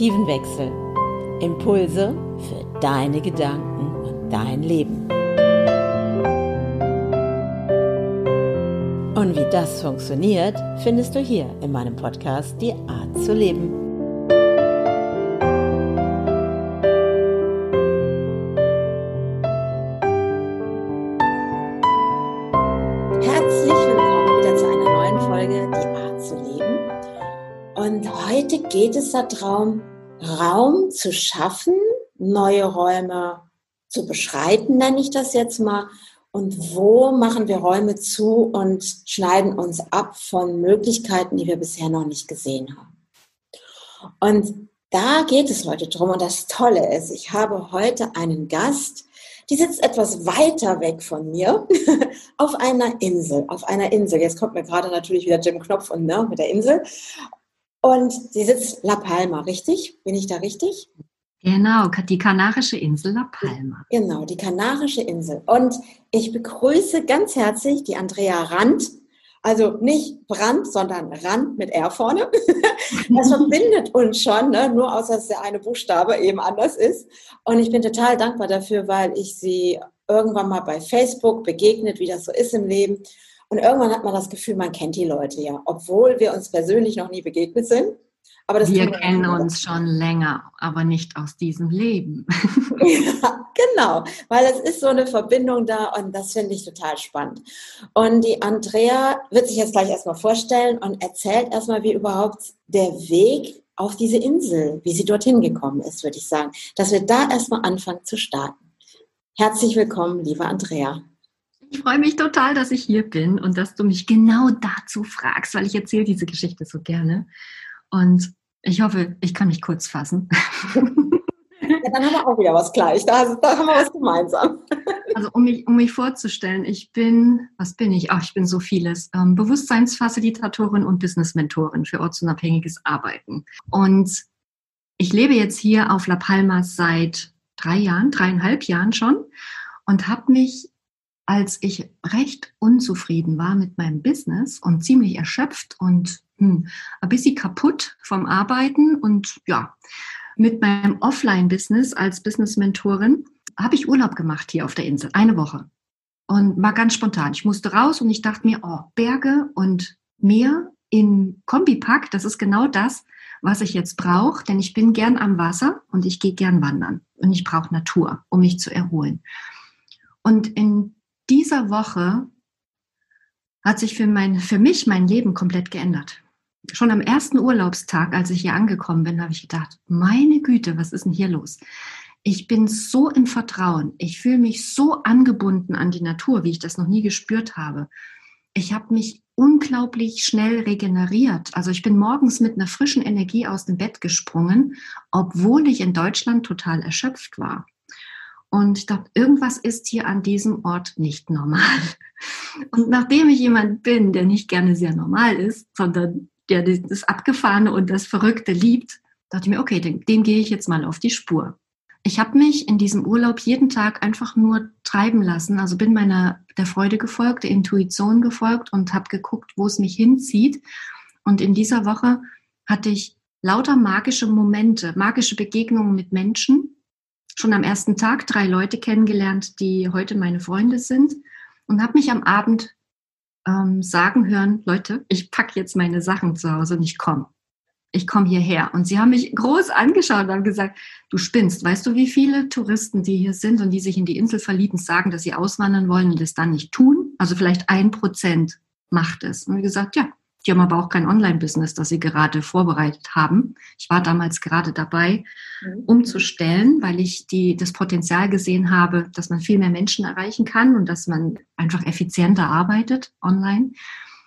Perspektivenwechsel. Impulse für deine Gedanken und dein Leben. Und wie das funktioniert, findest du hier in meinem Podcast Die Art zu leben. Herzlich willkommen wieder zu einer neuen Folge Die Art zu leben. Und heute geht es darum, zu schaffen, neue Räume zu beschreiten, nenne ich das jetzt mal. Und wo machen wir Räume zu und schneiden uns ab von Möglichkeiten, die wir bisher noch nicht gesehen haben. Und da geht es heute drum. Und das Tolle ist, ich habe heute einen Gast, die sitzt etwas weiter weg von mir auf einer Insel. Auf einer Insel. Jetzt kommt mir gerade natürlich wieder Jim Knopf und ne, mit der Insel. Und sie sitzt La Palma, richtig? Bin ich da richtig? Genau, die kanarische Insel La Palma. Genau, die kanarische Insel. Und ich begrüße ganz herzlich die Andrea Rand. Also nicht Brand, sondern Rand mit R vorne. Das verbindet uns schon, ne? nur außer dass der eine Buchstabe eben anders ist. Und ich bin total dankbar dafür, weil ich sie irgendwann mal bei Facebook begegnet, wie das so ist im Leben. Und irgendwann hat man das Gefühl, man kennt die Leute ja, obwohl wir uns persönlich noch nie begegnet sind. Aber wir kennen uns schon länger, aber nicht aus diesem Leben. ja, genau, weil es ist so eine Verbindung da und das finde ich total spannend. Und die Andrea wird sich jetzt gleich erstmal vorstellen und erzählt erstmal, wie überhaupt der Weg auf diese Insel, wie sie dorthin gekommen ist, würde ich sagen. Dass wir da erstmal anfangen zu starten. Herzlich willkommen, liebe Andrea. Ich freue mich total, dass ich hier bin und dass du mich genau dazu fragst, weil ich erzähle diese Geschichte so gerne. Und ich hoffe, ich kann mich kurz fassen. Ja, dann haben wir auch wieder was gleich. Da, da haben wir was gemeinsam. Also um mich, um mich vorzustellen, ich bin, was bin ich? Ach, ich bin so vieles. Ähm, Bewusstseinsfacilitatorin und Business-Mentorin für ortsunabhängiges Arbeiten. Und ich lebe jetzt hier auf La Palma seit drei Jahren, dreieinhalb Jahren schon und habe mich als ich recht unzufrieden war mit meinem Business und ziemlich erschöpft und hm, ein bisschen kaputt vom Arbeiten und ja, mit meinem Offline-Business als Business-Mentorin habe ich Urlaub gemacht hier auf der Insel, eine Woche. Und war ganz spontan. Ich musste raus und ich dachte mir, oh, Berge und Meer in Kombipack, das ist genau das, was ich jetzt brauche, denn ich bin gern am Wasser und ich gehe gern wandern und ich brauche Natur, um mich zu erholen. Und in dieser Woche hat sich für, mein, für mich mein Leben komplett geändert. Schon am ersten Urlaubstag, als ich hier angekommen bin, habe ich gedacht, meine Güte, was ist denn hier los? Ich bin so im Vertrauen. Ich fühle mich so angebunden an die Natur, wie ich das noch nie gespürt habe. Ich habe mich unglaublich schnell regeneriert. Also ich bin morgens mit einer frischen Energie aus dem Bett gesprungen, obwohl ich in Deutschland total erschöpft war. Und ich dachte, irgendwas ist hier an diesem Ort nicht normal. Und nachdem ich jemand bin, der nicht gerne sehr normal ist, sondern der das Abgefahrene und das Verrückte liebt, dachte ich mir, okay, dem, dem gehe ich jetzt mal auf die Spur. Ich habe mich in diesem Urlaub jeden Tag einfach nur treiben lassen, also bin meiner der Freude gefolgt, der Intuition gefolgt und habe geguckt, wo es mich hinzieht. Und in dieser Woche hatte ich lauter magische Momente, magische Begegnungen mit Menschen, schon am ersten Tag drei Leute kennengelernt, die heute meine Freunde sind und habe mich am Abend ähm, sagen hören, Leute, ich packe jetzt meine Sachen zu Hause und ich komme. Ich komme hierher. Und sie haben mich groß angeschaut und haben gesagt, du spinnst. Weißt du, wie viele Touristen, die hier sind und die sich in die Insel verlieben, sagen, dass sie auswandern wollen und es dann nicht tun? Also vielleicht ein Prozent macht es. Und wie gesagt, ja, die haben aber auch kein Online-Business, das sie gerade vorbereitet haben. Ich war damals gerade dabei, mhm. umzustellen, weil ich die, das Potenzial gesehen habe, dass man viel mehr Menschen erreichen kann und dass man einfach effizienter arbeitet online.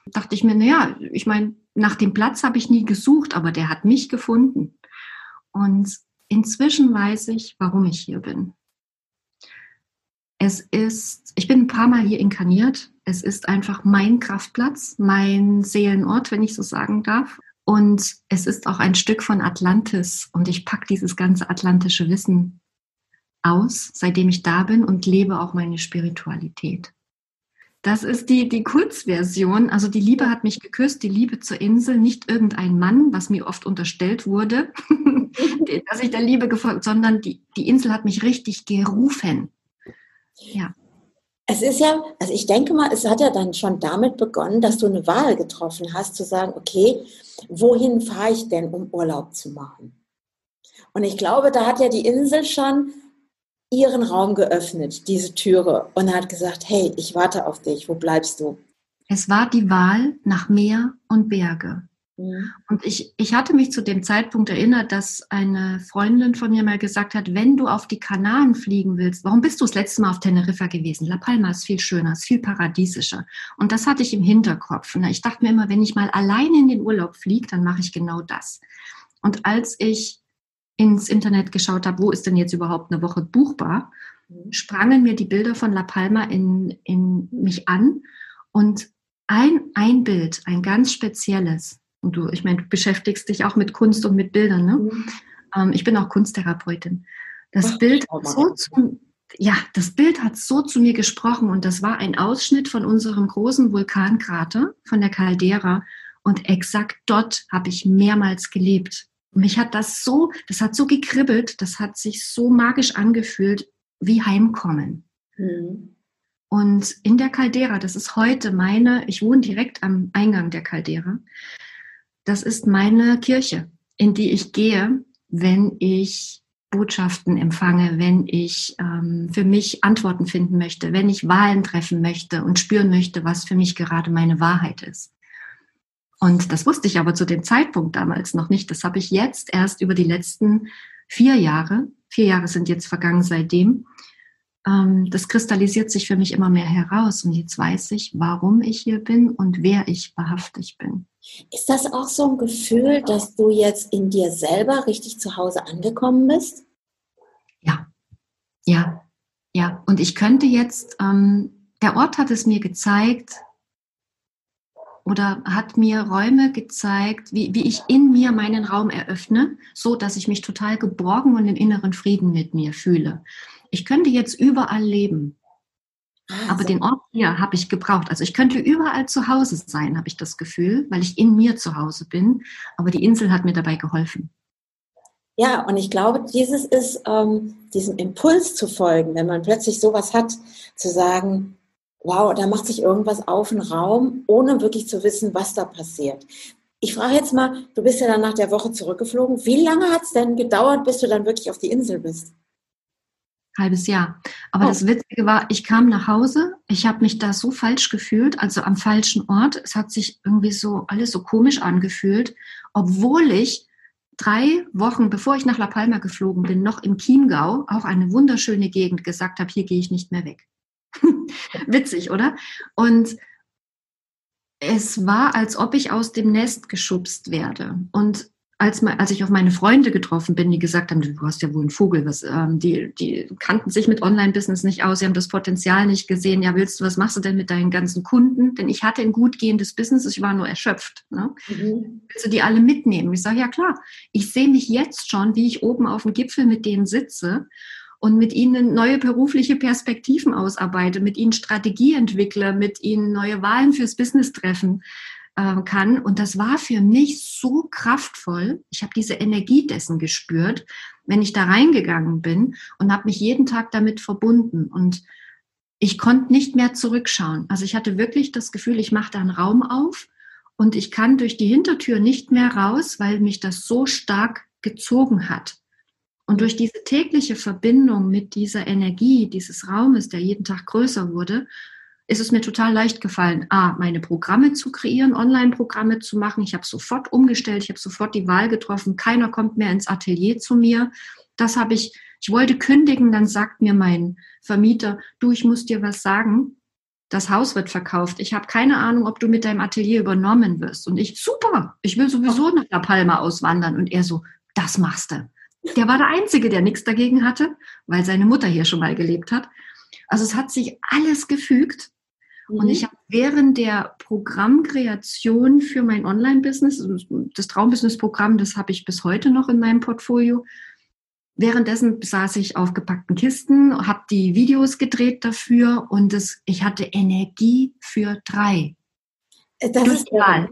Dachte ich mir, naja, ich meine, nach dem Platz habe ich nie gesucht, aber der hat mich gefunden. Und inzwischen weiß ich, warum ich hier bin. Es ist, ich bin ein paar Mal hier inkarniert. Es ist einfach mein Kraftplatz, mein Seelenort, wenn ich so sagen darf. Und es ist auch ein Stück von Atlantis. Und ich packe dieses ganze atlantische Wissen aus, seitdem ich da bin und lebe auch meine Spiritualität. Das ist die, die Kurzversion. Also die Liebe hat mich geküsst, die Liebe zur Insel, nicht irgendein Mann, was mir oft unterstellt wurde, dass ich der Liebe gefolgt, sondern die, die Insel hat mich richtig gerufen. Ja. Es ist ja, also ich denke mal, es hat ja dann schon damit begonnen, dass du eine Wahl getroffen hast, zu sagen, okay, wohin fahre ich denn, um Urlaub zu machen? Und ich glaube, da hat ja die Insel schon ihren Raum geöffnet, diese Türe, und hat gesagt, hey, ich warte auf dich, wo bleibst du? Es war die Wahl nach Meer und Berge. Mhm. Und ich, ich hatte mich zu dem Zeitpunkt erinnert, dass eine Freundin von mir mal gesagt hat, wenn du auf die Kanaren fliegen willst, warum bist du das letzte Mal auf Teneriffa gewesen? La Palma ist viel schöner, ist viel paradiesischer. Und das hatte ich im Hinterkopf. Und ich dachte mir immer, wenn ich mal alleine in den Urlaub fliege, dann mache ich genau das. Und als ich ins Internet geschaut habe, wo ist denn jetzt überhaupt eine Woche buchbar, mhm. sprangen mir die Bilder von La Palma in, in mich an und ein, ein Bild, ein ganz spezielles, und du, ich meine, du beschäftigst dich auch mit Kunst und mit Bildern, ne? Mhm. Ähm, ich bin auch Kunsttherapeutin. Das Ach, Bild so zu, ja, das Bild hat so zu mir gesprochen und das war ein Ausschnitt von unserem großen Vulkankrater, von der Caldera. Und exakt dort habe ich mehrmals gelebt mich hat das so, das hat so gekribbelt, das hat sich so magisch angefühlt wie Heimkommen. Mhm. Und in der Caldera, das ist heute meine, ich wohne direkt am Eingang der Caldera, das ist meine Kirche, in die ich gehe, wenn ich Botschaften empfange, wenn ich ähm, für mich Antworten finden möchte, wenn ich Wahlen treffen möchte und spüren möchte, was für mich gerade meine Wahrheit ist. Und das wusste ich aber zu dem Zeitpunkt damals noch nicht. Das habe ich jetzt erst über die letzten vier Jahre, vier Jahre sind jetzt vergangen seitdem, ähm, das kristallisiert sich für mich immer mehr heraus. Und jetzt weiß ich, warum ich hier bin und wer ich wahrhaftig bin. Ist das auch so ein Gefühl, dass du jetzt in dir selber richtig zu Hause angekommen bist? Ja, ja, ja. Und ich könnte jetzt, ähm, der Ort hat es mir gezeigt, oder hat mir Räume gezeigt, wie, wie ich in mir meinen Raum eröffne, so dass ich mich total geborgen und im inneren Frieden mit mir fühle. Ich könnte jetzt überall leben, aber den Ort hier habe ich gebraucht. Also ich könnte überall zu Hause sein, habe ich das Gefühl, weil ich in mir zu Hause bin. Aber die Insel hat mir dabei geholfen. Ja, und ich glaube, dieses ist ähm, diesem Impuls zu folgen, wenn man plötzlich sowas hat, zu sagen, wow, da macht sich irgendwas auf im Raum, ohne wirklich zu wissen, was da passiert. Ich frage jetzt mal, du bist ja dann nach der Woche zurückgeflogen. Wie lange hat es denn gedauert, bis du dann wirklich auf die Insel bist? Halbes Jahr. Aber oh. das Witzige war, ich kam nach Hause, ich habe mich da so falsch gefühlt, also am falschen Ort. Es hat sich irgendwie so alles so komisch angefühlt, obwohl ich drei Wochen, bevor ich nach La Palma geflogen bin, noch im Chiemgau, auch eine wunderschöne Gegend, gesagt habe, hier gehe ich nicht mehr weg. Witzig, oder? Und es war, als ob ich aus dem Nest geschubst werde. Und als, als ich auf meine Freunde getroffen bin, die gesagt haben, du hast ja wohl einen Vogel, was, ähm, die, die kannten sich mit Online-Business nicht aus, sie haben das Potenzial nicht gesehen. Ja, willst du, was machst du denn mit deinen ganzen Kunden? Denn ich hatte ein gut gehendes Business, ich war nur erschöpft. Ne? Mhm. Willst du die alle mitnehmen? Ich sage, ja klar, ich sehe mich jetzt schon, wie ich oben auf dem Gipfel mit denen sitze und mit ihnen neue berufliche Perspektiven ausarbeite, mit ihnen Strategie entwickle, mit ihnen neue Wahlen fürs Business treffen äh, kann. Und das war für mich so kraftvoll. Ich habe diese Energie dessen gespürt, wenn ich da reingegangen bin und habe mich jeden Tag damit verbunden. Und ich konnte nicht mehr zurückschauen. Also ich hatte wirklich das Gefühl, ich mache da einen Raum auf und ich kann durch die Hintertür nicht mehr raus, weil mich das so stark gezogen hat. Und durch diese tägliche Verbindung mit dieser Energie dieses Raumes, der jeden Tag größer wurde, ist es mir total leicht gefallen, A, meine Programme zu kreieren, Online-Programme zu machen. Ich habe sofort umgestellt, ich habe sofort die Wahl getroffen, keiner kommt mehr ins Atelier zu mir. Das habe ich, ich wollte kündigen, dann sagt mir mein Vermieter, du, ich muss dir was sagen, das Haus wird verkauft. Ich habe keine Ahnung, ob du mit deinem Atelier übernommen wirst. Und ich, super, ich will sowieso nach La Palma auswandern. Und er so, das machst du. Der war der Einzige, der nichts dagegen hatte, weil seine Mutter hier schon mal gelebt hat. Also es hat sich alles gefügt. Mhm. Und ich habe während der Programmkreation für mein Online-Business, das Traumbusiness-Programm, das habe ich bis heute noch in meinem Portfolio, währenddessen saß ich auf gepackten Kisten, habe die Videos gedreht dafür und es, ich hatte Energie für drei. Äh, das Durch die Wahl.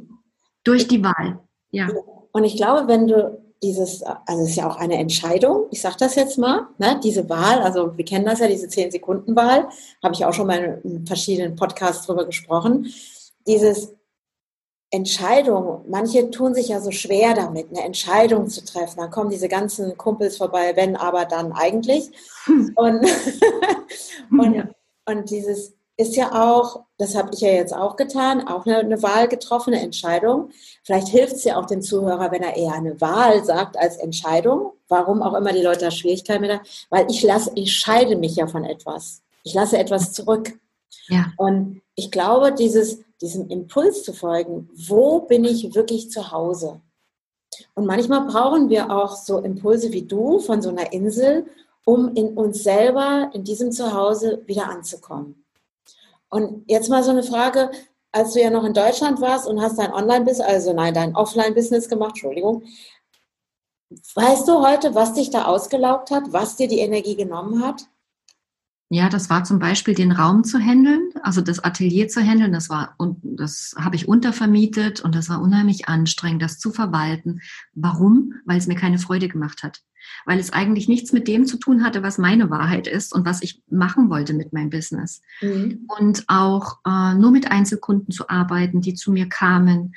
Durch die Wahl, ja. Und ich glaube, wenn du dieses, also es ist ja auch eine Entscheidung, ich sage das jetzt mal, ne, diese Wahl, also wir kennen das ja, diese 10-Sekunden-Wahl, habe ich auch schon mal in verschiedenen Podcasts drüber gesprochen, dieses Entscheidung, manche tun sich ja so schwer damit, eine Entscheidung zu treffen. Dann kommen diese ganzen Kumpels vorbei, wenn, aber dann eigentlich. Hm. Und, und, ja. und dieses ist ja auch, das habe ich ja jetzt auch getan, auch eine, eine Wahl getroffen, eine Entscheidung. Vielleicht hilft es ja auch dem Zuhörer, wenn er eher eine Wahl sagt als Entscheidung. Warum auch immer die Leute da Schwierigkeiten mit haben. Weil ich lasse, ich scheide mich ja von etwas. Ich lasse etwas zurück. Ja. Und ich glaube, dieses, diesem Impuls zu folgen, wo bin ich wirklich zu Hause? Und manchmal brauchen wir auch so Impulse wie du von so einer Insel, um in uns selber, in diesem Zuhause wieder anzukommen. Und jetzt mal so eine Frage, als du ja noch in Deutschland warst und hast dein Online-Business, also nein, dein Offline-Business gemacht, Entschuldigung. Weißt du heute, was dich da ausgelaugt hat, was dir die Energie genommen hat? Ja, das war zum Beispiel den Raum zu handeln, also das Atelier zu handeln. Das war und das habe ich untervermietet und das war unheimlich anstrengend, das zu verwalten. Warum? Weil es mir keine Freude gemacht hat, weil es eigentlich nichts mit dem zu tun hatte, was meine Wahrheit ist und was ich machen wollte mit meinem Business. Mhm. Und auch äh, nur mit Einzelkunden zu arbeiten, die zu mir kamen.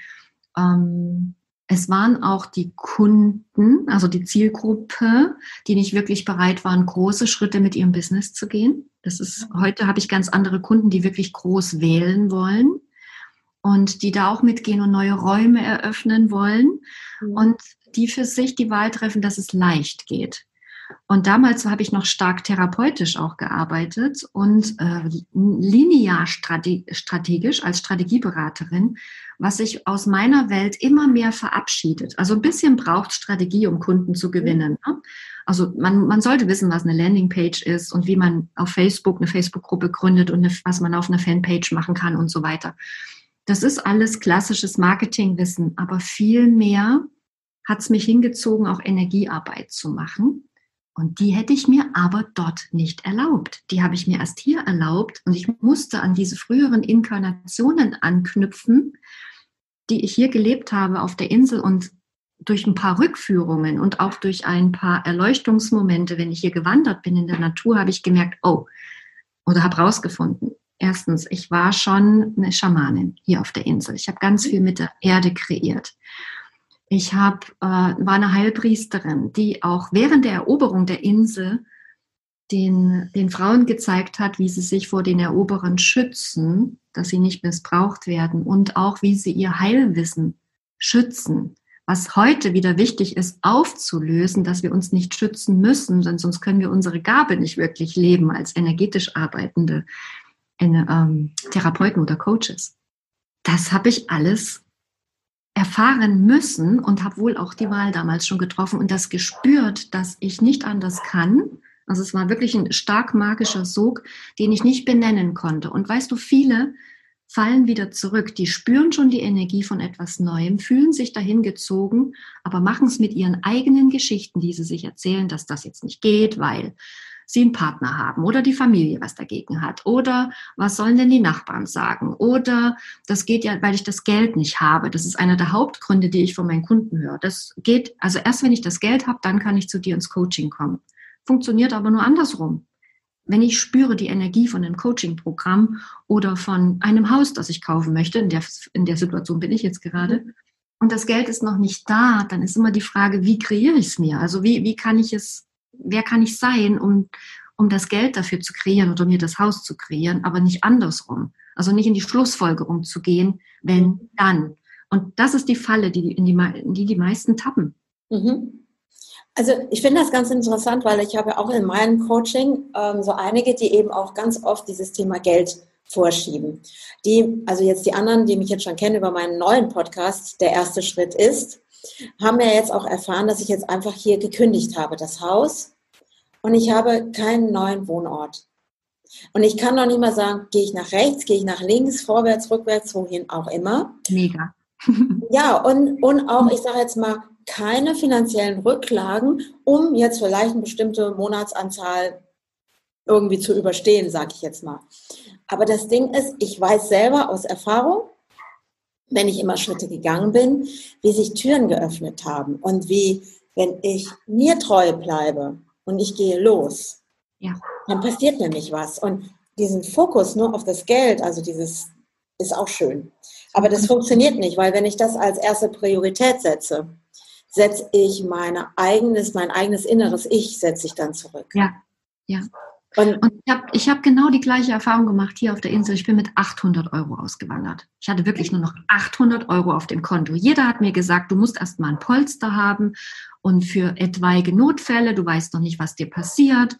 Ähm, es waren auch die Kunden, also die Zielgruppe, die nicht wirklich bereit waren, große Schritte mit ihrem Business zu gehen. Das ist, heute habe ich ganz andere Kunden, die wirklich groß wählen wollen und die da auch mitgehen und neue Räume eröffnen wollen mhm. und die für sich die Wahl treffen, dass es leicht geht. Und damals habe ich noch stark therapeutisch auch gearbeitet und äh, linear strategisch als Strategieberaterin, was sich aus meiner Welt immer mehr verabschiedet. Also ein bisschen braucht Strategie, um Kunden zu gewinnen. Ne? Also man, man sollte wissen, was eine Landingpage ist und wie man auf Facebook eine Facebook-Gruppe gründet und eine, was man auf einer Fanpage machen kann und so weiter. Das ist alles klassisches Marketingwissen, aber viel mehr hat es mich hingezogen, auch Energiearbeit zu machen. Und die hätte ich mir aber dort nicht erlaubt. Die habe ich mir erst hier erlaubt und ich musste an diese früheren Inkarnationen anknüpfen, die ich hier gelebt habe auf der Insel und durch ein paar Rückführungen und auch durch ein paar Erleuchtungsmomente, wenn ich hier gewandert bin in der Natur, habe ich gemerkt, oh, oder habe rausgefunden. Erstens, ich war schon eine Schamanin hier auf der Insel. Ich habe ganz viel mit der Erde kreiert. Ich hab, äh, war eine Heilpriesterin, die auch während der Eroberung der Insel den, den Frauen gezeigt hat, wie sie sich vor den Eroberern schützen, dass sie nicht missbraucht werden und auch wie sie ihr Heilwissen schützen. Was heute wieder wichtig ist, aufzulösen, dass wir uns nicht schützen müssen, denn sonst können wir unsere Gabe nicht wirklich leben als energetisch arbeitende eine, ähm, Therapeuten oder Coaches. Das habe ich alles erfahren müssen und habe wohl auch die Wahl damals schon getroffen und das gespürt, dass ich nicht anders kann. Also es war wirklich ein stark magischer Sog, den ich nicht benennen konnte. Und weißt du, viele fallen wieder zurück. Die spüren schon die Energie von etwas Neuem, fühlen sich dahin gezogen, aber machen es mit ihren eigenen Geschichten, die sie sich erzählen, dass das jetzt nicht geht, weil sie einen Partner haben oder die Familie was dagegen hat oder was sollen denn die Nachbarn sagen oder das geht ja, weil ich das Geld nicht habe. Das ist einer der Hauptgründe, die ich von meinen Kunden höre. Das geht, also erst wenn ich das Geld habe, dann kann ich zu dir ins Coaching kommen. Funktioniert aber nur andersrum. Wenn ich spüre die Energie von einem Coaching-Programm oder von einem Haus, das ich kaufen möchte, in der, in der Situation bin ich jetzt gerade, mhm. und das Geld ist noch nicht da, dann ist immer die Frage, wie kreiere ich es mir? Also wie, wie kann ich es wer kann ich sein, um, um das Geld dafür zu kreieren oder mir das Haus zu kreieren, aber nicht andersrum. Also nicht in die Schlussfolgerung zu gehen, wenn, dann. Und das ist die Falle, die in die, in die, die meisten tappen. Mhm. Also ich finde das ganz interessant, weil ich habe auch in meinem Coaching ähm, so einige, die eben auch ganz oft dieses Thema Geld vorschieben. Die, also jetzt die anderen, die mich jetzt schon kennen über meinen neuen Podcast, der erste Schritt ist, haben ja jetzt auch erfahren, dass ich jetzt einfach hier gekündigt habe, das Haus. Und ich habe keinen neuen Wohnort. Und ich kann noch nicht mal sagen, gehe ich nach rechts, gehe ich nach links, vorwärts, rückwärts, wohin auch immer. Mega. ja, und, und auch, ich sage jetzt mal, keine finanziellen Rücklagen, um jetzt vielleicht eine bestimmte Monatsanzahl irgendwie zu überstehen, sage ich jetzt mal. Aber das Ding ist, ich weiß selber aus Erfahrung, wenn ich immer Schritte gegangen bin, wie sich Türen geöffnet haben und wie, wenn ich mir treu bleibe und ich gehe los, ja. dann passiert nämlich was. Und diesen Fokus nur auf das Geld, also dieses ist auch schön. Aber das funktioniert nicht, weil wenn ich das als erste Priorität setze, setze ich meine eigenes, mein eigenes inneres Ich setze ich dann zurück. Ja, ja. Und, und ich habe ich hab genau die gleiche Erfahrung gemacht hier auf der Insel. Ich bin mit 800 Euro ausgewandert. Ich hatte wirklich nur noch 800 Euro auf dem Konto. Jeder hat mir gesagt, du musst erst mal ein Polster haben und für etwaige Notfälle, du weißt noch nicht, was dir passiert.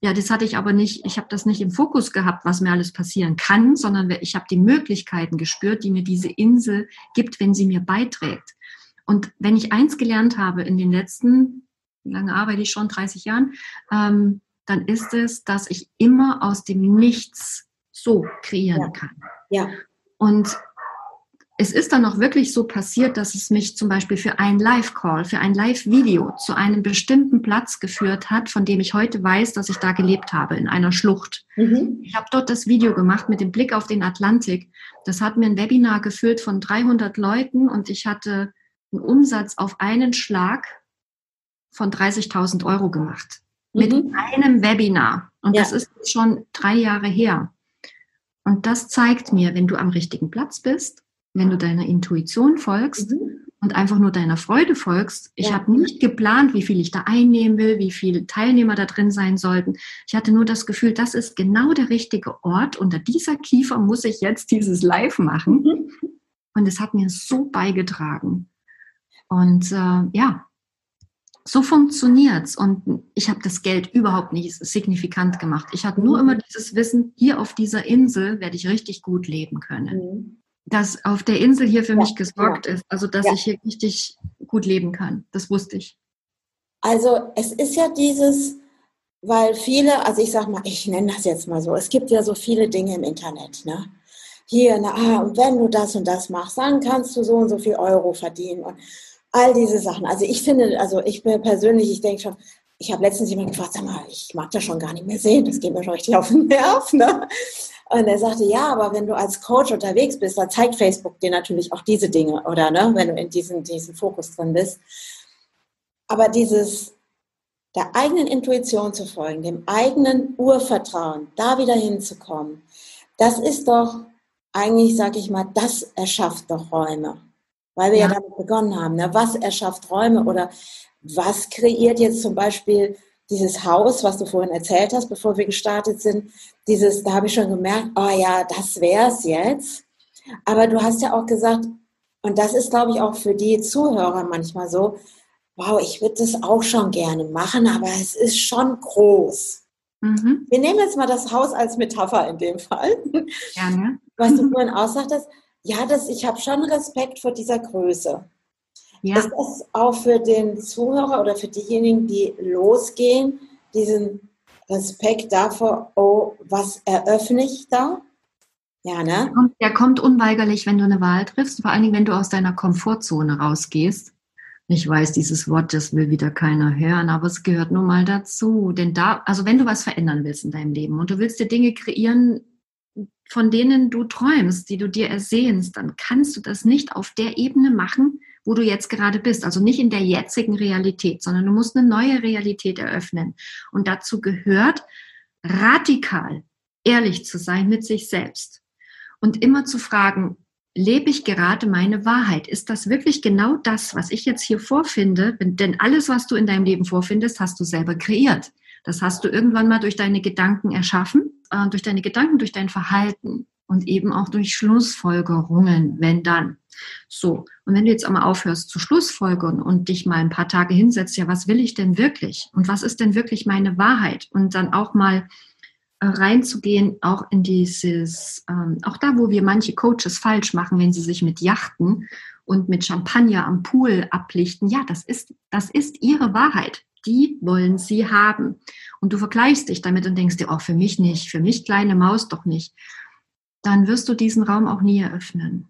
Ja, das hatte ich aber nicht, ich habe das nicht im Fokus gehabt, was mir alles passieren kann, sondern ich habe die Möglichkeiten gespürt, die mir diese Insel gibt, wenn sie mir beiträgt. Und wenn ich eins gelernt habe in den letzten, lange arbeite ich schon, 30 Jahren, ähm, dann ist es, dass ich immer aus dem Nichts so kreieren ja. kann. Ja. Und es ist dann auch wirklich so passiert, dass es mich zum Beispiel für einen Live-Call, für ein Live-Video zu einem bestimmten Platz geführt hat, von dem ich heute weiß, dass ich da gelebt habe, in einer Schlucht. Mhm. Ich habe dort das Video gemacht mit dem Blick auf den Atlantik. Das hat mir ein Webinar gefüllt von 300 Leuten und ich hatte einen Umsatz auf einen Schlag von 30.000 Euro gemacht mit mhm. einem Webinar. Und ja. das ist schon drei Jahre her. Und das zeigt mir, wenn du am richtigen Platz bist, wenn du deiner Intuition folgst mhm. und einfach nur deiner Freude folgst. Ich ja. habe nicht geplant, wie viel ich da einnehmen will, wie viele Teilnehmer da drin sein sollten. Ich hatte nur das Gefühl, das ist genau der richtige Ort. Unter dieser Kiefer muss ich jetzt dieses Live machen. Mhm. Und es hat mir so beigetragen. Und äh, ja, so funktioniert's. Und ich habe das Geld überhaupt nicht signifikant gemacht. Ich hatte nur mhm. immer dieses Wissen, hier auf dieser Insel werde ich richtig gut leben können. Mhm. Dass auf der Insel hier für ja, mich gesorgt ja. ist, also dass ja. ich hier richtig gut leben kann. Das wusste ich. Also es ist ja dieses, weil viele, also ich sag mal, ich nenne das jetzt mal so, es gibt ja so viele Dinge im Internet, ne? Hier, na, ah, und wenn du das und das machst, dann kannst du so und so viel Euro verdienen. Und all diese Sachen. Also ich finde, also ich bin persönlich, ich denke schon, ich habe letztens jemand gefragt, sag mal, ich mag das schon gar nicht mehr sehen, das geht mir schon richtig auf den Nerv. Ne? Und er sagte, ja, aber wenn du als Coach unterwegs bist, dann zeigt Facebook dir natürlich auch diese Dinge, oder ne, wenn du in diesem, diesem Fokus drin bist. Aber dieses der eigenen Intuition zu folgen, dem eigenen Urvertrauen, da wieder hinzukommen, das ist doch eigentlich, sag ich mal, das erschafft doch Räume weil wir ja, ja damit begonnen haben. Ne? Was erschafft Räume oder was kreiert jetzt zum Beispiel dieses Haus, was du vorhin erzählt hast, bevor wir gestartet sind, dieses, da habe ich schon gemerkt, oh ja, das wäre es jetzt. Aber du hast ja auch gesagt, und das ist, glaube ich, auch für die Zuhörer manchmal so, wow, ich würde das auch schon gerne machen, aber es ist schon groß. Mhm. Wir nehmen jetzt mal das Haus als Metapher in dem Fall. Gerne. Was du vorhin aussagtest, ja, das, ich habe schon Respekt vor dieser Größe. Ja. Ist das auch für den Zuhörer oder für diejenigen, die losgehen, diesen Respekt davor, oh, was eröffne ich da? Ja, ne? Der kommt unweigerlich, wenn du eine Wahl triffst, vor allen Dingen, wenn du aus deiner Komfortzone rausgehst. Ich weiß, dieses Wort, das will wieder keiner hören, aber es gehört nun mal dazu. Denn da, also wenn du was verändern willst in deinem Leben und du willst dir Dinge kreieren, von denen du träumst, die du dir ersehnst, dann kannst du das nicht auf der Ebene machen, wo du jetzt gerade bist. Also nicht in der jetzigen Realität, sondern du musst eine neue Realität eröffnen. Und dazu gehört, radikal ehrlich zu sein mit sich selbst und immer zu fragen, lebe ich gerade meine Wahrheit? Ist das wirklich genau das, was ich jetzt hier vorfinde? Denn alles, was du in deinem Leben vorfindest, hast du selber kreiert. Das hast du irgendwann mal durch deine Gedanken erschaffen, äh, durch deine Gedanken, durch dein Verhalten und eben auch durch Schlussfolgerungen, wenn dann. So, und wenn du jetzt einmal aufhörst zu Schlussfolgern und dich mal ein paar Tage hinsetzt, ja, was will ich denn wirklich? Und was ist denn wirklich meine Wahrheit? Und dann auch mal äh, reinzugehen, auch in dieses, ähm, auch da, wo wir manche Coaches falsch machen, wenn sie sich mit Yachten und mit Champagner am Pool ablichten, ja, das ist, das ist ihre Wahrheit die wollen sie haben. Und du vergleichst dich damit und denkst dir, oh, für mich nicht, für mich kleine Maus doch nicht. Dann wirst du diesen Raum auch nie eröffnen.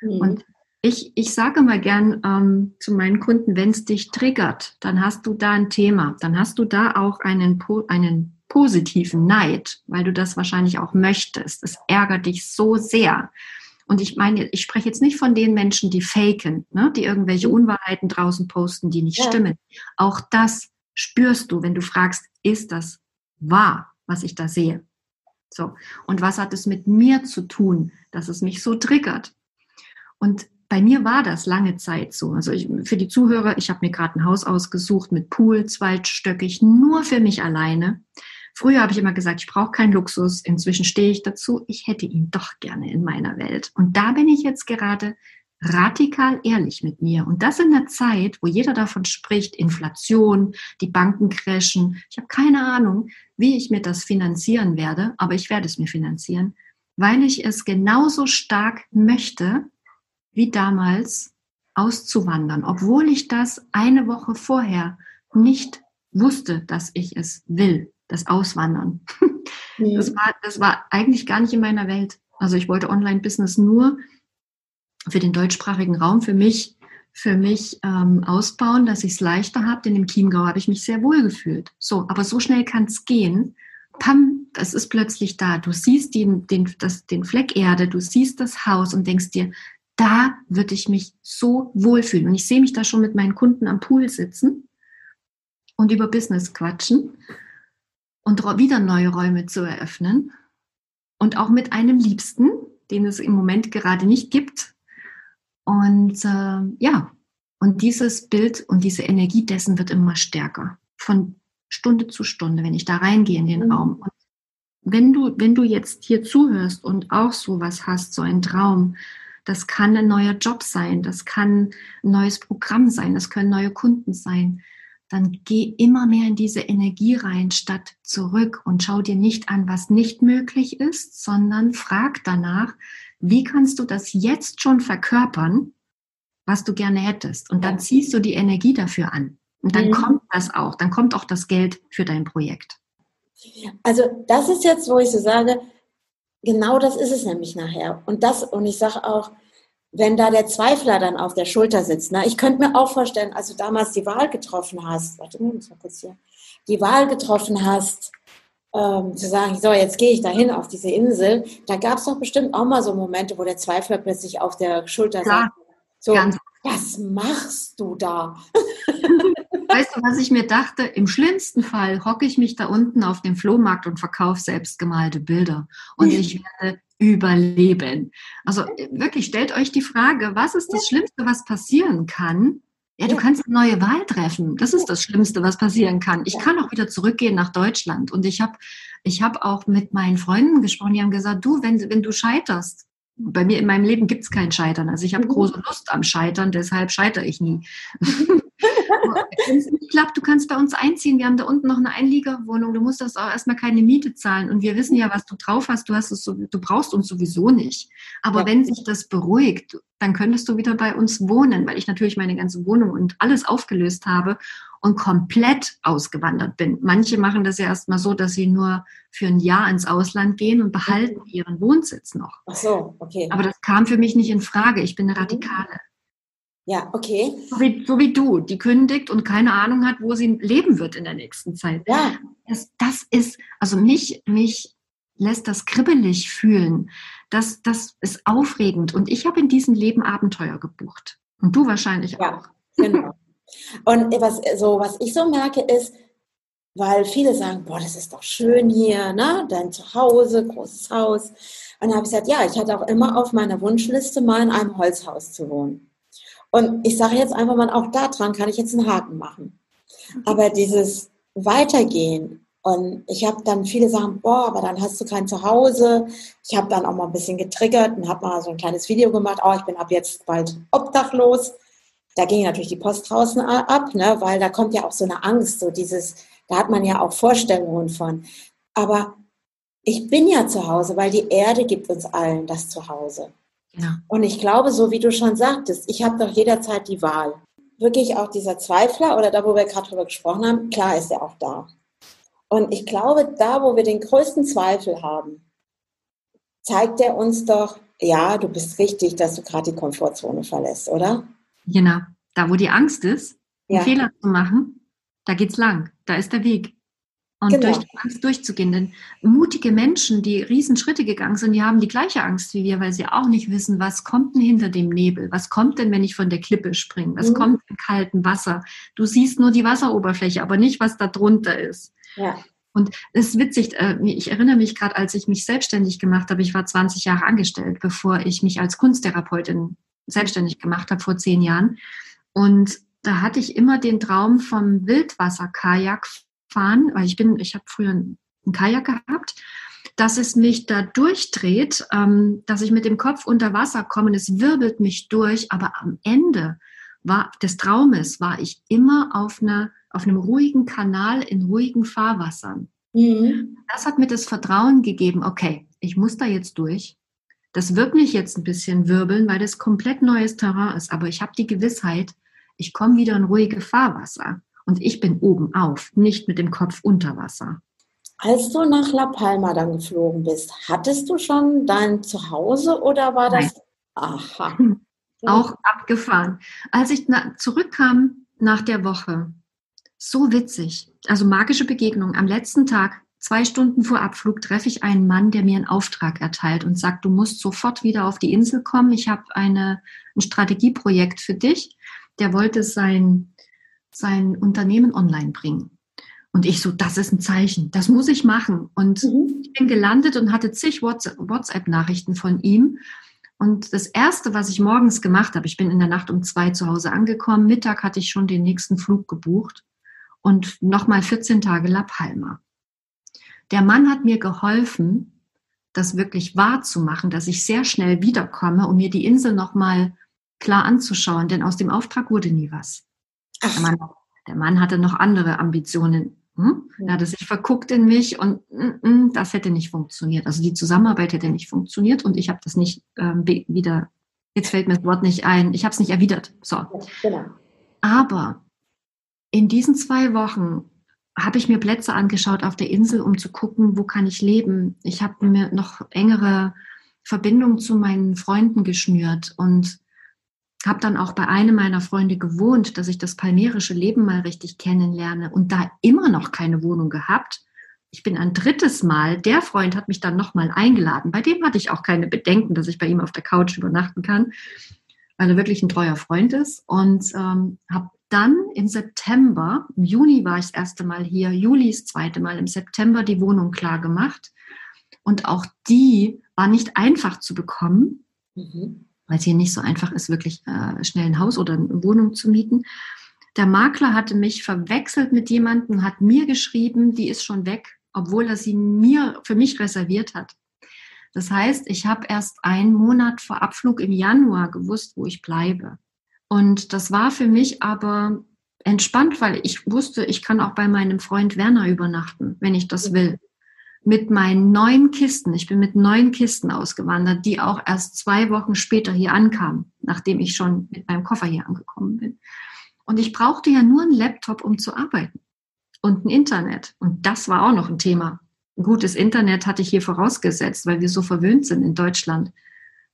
Mhm. Und ich, ich sage mal gern ähm, zu meinen Kunden, wenn es dich triggert, dann hast du da ein Thema, dann hast du da auch einen, einen positiven Neid, weil du das wahrscheinlich auch möchtest. Es ärgert dich so sehr. Und ich meine, ich spreche jetzt nicht von den Menschen, die faken, ne, die irgendwelche Unwahrheiten draußen posten, die nicht ja. stimmen. Auch das spürst du, wenn du fragst, ist das wahr, was ich da sehe? So. Und was hat es mit mir zu tun, dass es mich so triggert? Und bei mir war das lange Zeit so. Also ich, für die Zuhörer, ich habe mir gerade ein Haus ausgesucht mit Pool, zweitstöckig, nur für mich alleine. Früher habe ich immer gesagt, ich brauche keinen Luxus. Inzwischen stehe ich dazu, ich hätte ihn doch gerne in meiner Welt. Und da bin ich jetzt gerade radikal ehrlich mit mir. Und das in der Zeit, wo jeder davon spricht, Inflation, die Banken crashen. Ich habe keine Ahnung, wie ich mir das finanzieren werde, aber ich werde es mir finanzieren, weil ich es genauso stark möchte, wie damals auszuwandern, obwohl ich das eine Woche vorher nicht wusste, dass ich es will das Auswandern. Mhm. Das, war, das war eigentlich gar nicht in meiner Welt. Also ich wollte Online-Business nur für den deutschsprachigen Raum für mich, für mich ähm, ausbauen, dass ich es leichter habe, denn im Chiemgau habe ich mich sehr wohl gefühlt. So, aber so schnell kann es gehen. Pam, es ist plötzlich da. Du siehst den, den, das, den Fleck Erde, du siehst das Haus und denkst dir, da würde ich mich so wohlfühlen. Und ich sehe mich da schon mit meinen Kunden am Pool sitzen und über Business quatschen und wieder neue Räume zu eröffnen. Und auch mit einem Liebsten, den es im Moment gerade nicht gibt. Und äh, ja, und dieses Bild und diese Energie dessen wird immer stärker. Von Stunde zu Stunde, wenn ich da reingehe in den mhm. Raum. Und wenn du, wenn du jetzt hier zuhörst und auch sowas hast, so ein Traum, das kann ein neuer Job sein, das kann ein neues Programm sein, das können neue Kunden sein dann geh immer mehr in diese Energie rein, statt zurück und schau dir nicht an, was nicht möglich ist, sondern frag danach, wie kannst du das jetzt schon verkörpern, was du gerne hättest? Und dann ziehst du die Energie dafür an. Und dann mhm. kommt das auch, dann kommt auch das Geld für dein Projekt. Also das ist jetzt, wo ich so sage, genau das ist es nämlich nachher. Und das, und ich sage auch, wenn da der Zweifler dann auf der Schulter sitzt. Ne? Ich könnte mir auch vorstellen, als du damals die Wahl getroffen hast, warte muss mal kurz hier, die Wahl getroffen hast, ähm, zu sagen, so, jetzt gehe ich dahin auf diese Insel, da gab es doch bestimmt auch mal so Momente, wo der Zweifler plötzlich auf der Schulter Klar, so, ganz. was machst du da? Weißt du, was ich mir dachte? Im schlimmsten Fall hocke ich mich da unten auf dem Flohmarkt und verkaufe selbstgemalte Bilder. Und ich werde überleben. Also äh, wirklich, stellt euch die Frage, was ist das Schlimmste, was passieren kann? Ja, du kannst eine neue Wahl treffen. Das ist das Schlimmste, was passieren kann. Ich kann auch wieder zurückgehen nach Deutschland. Und ich habe ich hab auch mit meinen Freunden gesprochen, die haben gesagt, du, wenn, wenn du scheiterst, bei mir in meinem Leben gibt es kein Scheitern. Also ich habe mhm. große Lust am Scheitern, deshalb scheitere ich nie. Wenn es nicht klappt, du kannst bei uns einziehen. Wir haben da unten noch eine Einliegerwohnung. Du musst das auch erstmal keine Miete zahlen. Und wir wissen ja, was du drauf hast. Du hast es so, du brauchst uns sowieso nicht. Aber ja. wenn sich das beruhigt, dann könntest du wieder bei uns wohnen, weil ich natürlich meine ganze Wohnung und alles aufgelöst habe und komplett ausgewandert bin. Manche machen das ja erstmal so, dass sie nur für ein Jahr ins Ausland gehen und behalten mhm. ihren Wohnsitz noch. Ach so, okay. Aber das kam für mich nicht in Frage. Ich bin eine Radikale. Ja, okay. So wie, so wie, du, die kündigt und keine Ahnung hat, wo sie leben wird in der nächsten Zeit. Ja. Das, das ist, also mich, mich lässt das kribbelig fühlen. Das, das ist aufregend. Und ich habe in diesem Leben Abenteuer gebucht. Und du wahrscheinlich ja, auch. Genau. Und was, so, was ich so merke ist, weil viele sagen, boah, das ist doch schön hier, ne? Dein Zuhause, großes Haus. Und dann habe ich gesagt, ja, ich hatte auch immer auf meiner Wunschliste mal in einem Holzhaus zu wohnen. Und ich sage jetzt einfach mal, auch daran kann ich jetzt einen Haken machen. Aber dieses Weitergehen und ich habe dann viele sagen, boah, aber dann hast du kein Zuhause. Ich habe dann auch mal ein bisschen getriggert und habe mal so ein kleines Video gemacht. Oh, ich bin ab jetzt bald obdachlos. Da ging natürlich die Post draußen ab, ne, weil da kommt ja auch so eine Angst, so dieses, da hat man ja auch Vorstellungen von. Aber ich bin ja zu Hause, weil die Erde gibt uns allen das Zuhause. Ja. Und ich glaube, so wie du schon sagtest, ich habe doch jederzeit die Wahl. Wirklich auch dieser Zweifler oder da, wo wir gerade drüber gesprochen haben, klar ist er auch da. Und ich glaube, da, wo wir den größten Zweifel haben, zeigt er uns doch ja, du bist richtig, dass du gerade die Komfortzone verlässt, oder? Genau. Da, wo die Angst ist, ja. Fehler zu machen, da geht's lang. Da ist der Weg. Und genau. durch die Angst durchzugehen. Denn mutige Menschen, die Riesenschritte gegangen sind, die haben die gleiche Angst wie wir, weil sie auch nicht wissen, was kommt denn hinter dem Nebel? Was kommt denn, wenn ich von der Klippe springe? Was mhm. kommt im kalten Wasser? Du siehst nur die Wasseroberfläche, aber nicht, was da drunter ist. Ja. Und es ist witzig, äh, ich erinnere mich gerade, als ich mich selbstständig gemacht habe, ich war 20 Jahre angestellt, bevor ich mich als Kunsttherapeutin selbstständig gemacht habe, vor zehn Jahren. Und da hatte ich immer den Traum vom Wildwasserkajak fahren, weil ich bin, ich habe früher einen Kajak gehabt, dass es mich da durchdreht, ähm, dass ich mit dem Kopf unter Wasser komme und es wirbelt mich durch, aber am Ende war, des Traumes war ich immer auf, einer, auf einem ruhigen Kanal in ruhigen Fahrwassern. Mhm. Das hat mir das Vertrauen gegeben, okay, ich muss da jetzt durch. Das wird mich jetzt ein bisschen wirbeln, weil das komplett neues Terrain ist, aber ich habe die Gewissheit, ich komme wieder in ruhige Fahrwasser und ich bin oben auf, nicht mit dem Kopf unter Wasser. Als du nach La Palma dann geflogen bist, hattest du schon dein Zuhause oder war das? Nein. Aha. Auch abgefahren. Als ich zurückkam nach der Woche, so witzig, also magische Begegnung. Am letzten Tag, zwei Stunden vor Abflug, treffe ich einen Mann, der mir einen Auftrag erteilt und sagt, du musst sofort wieder auf die Insel kommen. Ich habe eine, ein Strategieprojekt für dich. Der wollte sein, sein Unternehmen online bringen. Und ich so, das ist ein Zeichen, das muss ich machen. Und mhm. ich bin gelandet und hatte zig WhatsApp-Nachrichten von ihm und das Erste, was ich morgens gemacht habe, ich bin in der Nacht um zwei zu Hause angekommen, Mittag hatte ich schon den nächsten Flug gebucht und nochmal 14 Tage La Palma. Der Mann hat mir geholfen, das wirklich wahrzumachen, dass ich sehr schnell wiederkomme, um mir die Insel nochmal klar anzuschauen, denn aus dem Auftrag wurde nie was. Der Mann, der Mann hatte noch andere Ambitionen hm? Er hatte sich verguckt in mich und mm, mm, das hätte nicht funktioniert. Also die Zusammenarbeit hätte nicht funktioniert und ich habe das nicht ähm, wieder, jetzt fällt mir das Wort nicht ein, ich habe es nicht erwidert. So. Genau. Aber in diesen zwei Wochen habe ich mir Plätze angeschaut auf der Insel, um zu gucken, wo kann ich leben. Ich habe mir noch engere Verbindungen zu meinen Freunden geschnürt und habe dann auch bei einem meiner Freunde gewohnt, dass ich das palmerische Leben mal richtig kennenlerne und da immer noch keine Wohnung gehabt. Ich bin ein drittes Mal, der Freund hat mich dann nochmal eingeladen. Bei dem hatte ich auch keine Bedenken, dass ich bei ihm auf der Couch übernachten kann, weil er wirklich ein treuer Freund ist. Und ähm, habe dann im September, im Juni war ich das erste Mal hier, Juli das zweite Mal, im September die Wohnung klar gemacht. Und auch die war nicht einfach zu bekommen. Mhm weil es hier nicht so einfach ist, wirklich äh, schnell ein Haus oder eine Wohnung zu mieten. Der Makler hatte mich verwechselt mit jemandem, hat mir geschrieben, die ist schon weg, obwohl er sie mir für mich reserviert hat. Das heißt, ich habe erst einen Monat vor Abflug im Januar gewusst, wo ich bleibe. Und das war für mich aber entspannt, weil ich wusste, ich kann auch bei meinem Freund Werner übernachten, wenn ich das will mit meinen neuen Kisten, ich bin mit neun Kisten ausgewandert, die auch erst zwei Wochen später hier ankamen, nachdem ich schon mit meinem Koffer hier angekommen bin. Und ich brauchte ja nur einen Laptop, um zu arbeiten und ein Internet. Und das war auch noch ein Thema. Ein gutes Internet hatte ich hier vorausgesetzt, weil wir so verwöhnt sind in Deutschland.